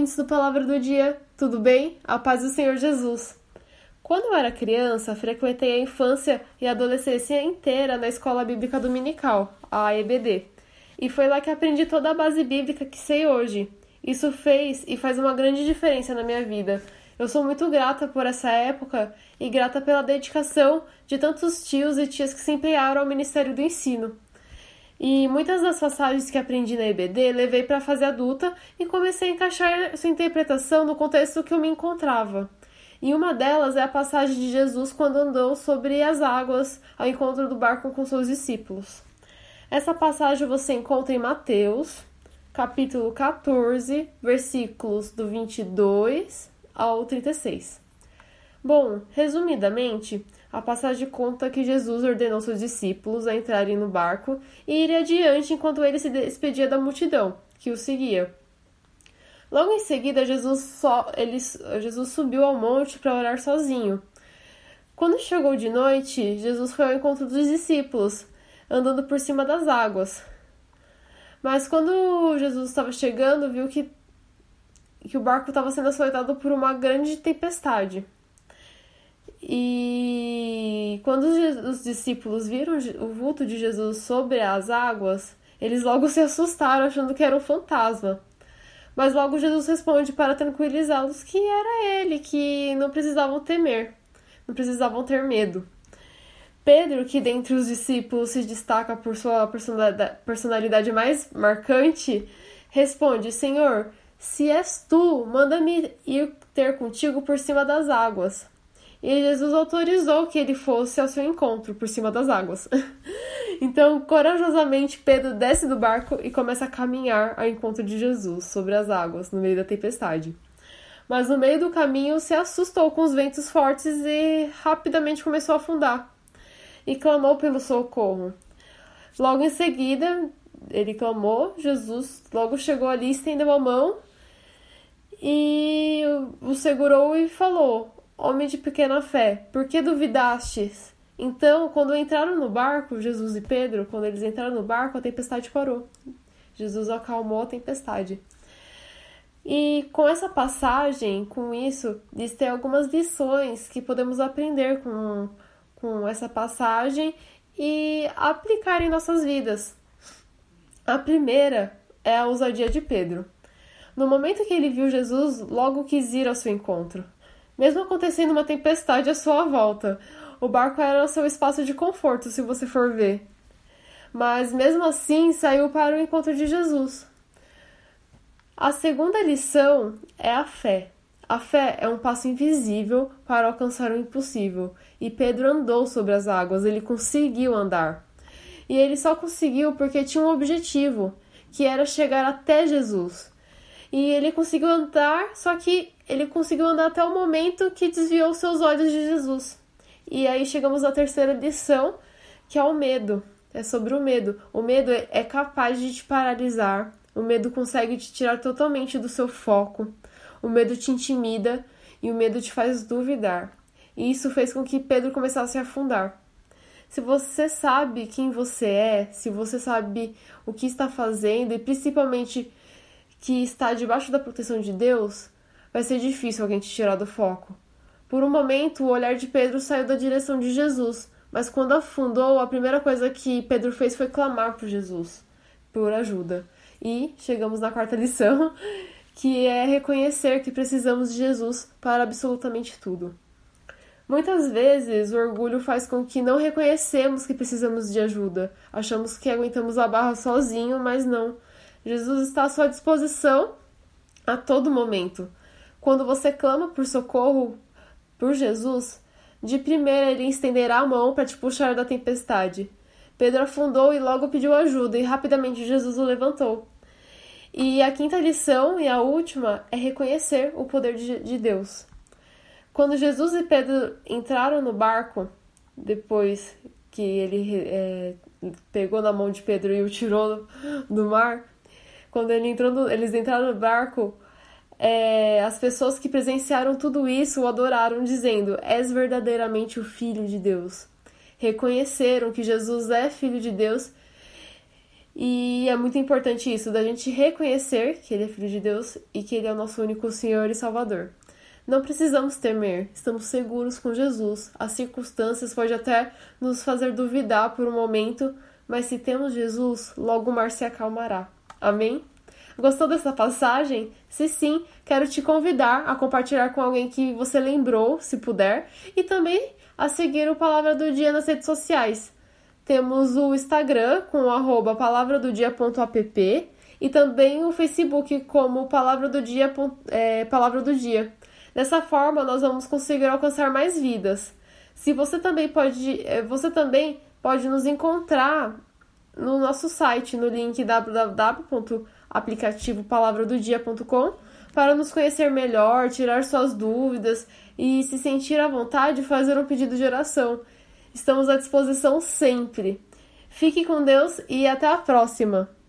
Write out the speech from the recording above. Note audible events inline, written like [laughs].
Ouvintes do Palavra do Dia, tudo bem? A paz do Senhor Jesus. Quando eu era criança, frequentei a infância e a adolescência inteira na escola bíblica dominical, a EBD, e foi lá que aprendi toda a base bíblica que sei hoje. Isso fez e faz uma grande diferença na minha vida. Eu sou muito grata por essa época e grata pela dedicação de tantos tios e tias que se empenharam ao Ministério do Ensino. E muitas das passagens que aprendi na EBD levei para a fase adulta e comecei a encaixar sua interpretação no contexto que eu me encontrava. E uma delas é a passagem de Jesus quando andou sobre as águas ao encontro do barco com seus discípulos. Essa passagem você encontra em Mateus, capítulo 14, versículos do 22 ao 36. Bom, resumidamente, a passagem conta que Jesus ordenou seus discípulos a entrarem no barco e ir adiante enquanto ele se despedia da multidão que o seguia. Logo em seguida, Jesus, ele, Jesus subiu ao monte para orar sozinho. Quando chegou de noite, Jesus foi ao encontro dos discípulos, andando por cima das águas. Mas quando Jesus estava chegando, viu que, que o barco estava sendo açoitado por uma grande tempestade. E quando os discípulos viram o vulto de Jesus sobre as águas, eles logo se assustaram, achando que era um fantasma. Mas logo Jesus responde para tranquilizá-los que era ele, que não precisavam temer, não precisavam ter medo. Pedro, que dentre os discípulos se destaca por sua personalidade mais marcante, responde: Senhor, se és tu, manda-me ir ter contigo por cima das águas. E Jesus autorizou que ele fosse ao seu encontro por cima das águas. [laughs] então, corajosamente, Pedro desce do barco e começa a caminhar ao encontro de Jesus sobre as águas, no meio da tempestade. Mas no meio do caminho se assustou com os ventos fortes e rapidamente começou a afundar. E clamou pelo socorro. Logo em seguida, ele clamou, Jesus logo chegou ali, estendeu a mão e o segurou e falou: Homem de pequena fé, por que duvidastes? Então, quando entraram no barco, Jesus e Pedro, quando eles entraram no barco, a tempestade parou. Jesus acalmou a tempestade. E com essa passagem, com isso, existem algumas lições que podemos aprender com, com essa passagem e aplicar em nossas vidas. A primeira é a ousadia de Pedro. No momento que ele viu Jesus, logo quis ir ao seu encontro mesmo acontecendo uma tempestade à sua volta. O barco era seu espaço de conforto, se você for ver. Mas mesmo assim, saiu para o encontro de Jesus. A segunda lição é a fé. A fé é um passo invisível para alcançar o impossível. E Pedro andou sobre as águas, ele conseguiu andar. E ele só conseguiu porque tinha um objetivo, que era chegar até Jesus. E ele conseguiu andar, só que ele conseguiu andar até o momento que desviou seus olhos de Jesus. E aí chegamos à terceira lição, que é o medo. É sobre o medo. O medo é capaz de te paralisar. O medo consegue te tirar totalmente do seu foco. O medo te intimida e o medo te faz duvidar. E isso fez com que Pedro começasse a afundar. Se você sabe quem você é, se você sabe o que está fazendo e principalmente que está debaixo da proteção de Deus, vai ser difícil alguém te tirar do foco. Por um momento, o olhar de Pedro saiu da direção de Jesus, mas quando afundou, a primeira coisa que Pedro fez foi clamar por Jesus, por ajuda. E chegamos na quarta lição, [laughs] que é reconhecer que precisamos de Jesus para absolutamente tudo. Muitas vezes o orgulho faz com que não reconhecemos que precisamos de ajuda. Achamos que aguentamos a barra sozinho, mas não. Jesus está à sua disposição a todo momento. Quando você clama por socorro por Jesus, de primeira ele estenderá a mão para te puxar da tempestade. Pedro afundou e logo pediu ajuda, e rapidamente Jesus o levantou. E a quinta lição, e a última, é reconhecer o poder de, de Deus. Quando Jesus e Pedro entraram no barco, depois que ele é, pegou na mão de Pedro e o tirou do mar, quando ele entrou no, eles entraram no barco, é, as pessoas que presenciaram tudo isso o adoraram, dizendo: És verdadeiramente o Filho de Deus. Reconheceram que Jesus é Filho de Deus E é muito importante isso, da gente reconhecer que Ele é Filho de Deus e que Ele é o nosso único Senhor e Salvador. Não precisamos temer, estamos seguros com Jesus. As circunstâncias podem até nos fazer duvidar por um momento, mas se temos Jesus, logo o mar se acalmará. Amém? Gostou dessa passagem? Se sim, quero te convidar a compartilhar com alguém que você lembrou, se puder, e também a seguir o Palavra do Dia nas redes sociais. Temos o Instagram com o palavradodia.app e também o Facebook como Palavra do Dia. É, Palavra do Dia. Dessa forma, nós vamos conseguir alcançar mais vidas. Se você também pode, é, você também pode nos encontrar no nosso site no link www.aplicativopalavradodia.com para nos conhecer melhor, tirar suas dúvidas e se sentir à vontade de fazer um pedido de oração. Estamos à disposição sempre. Fique com Deus e até a próxima!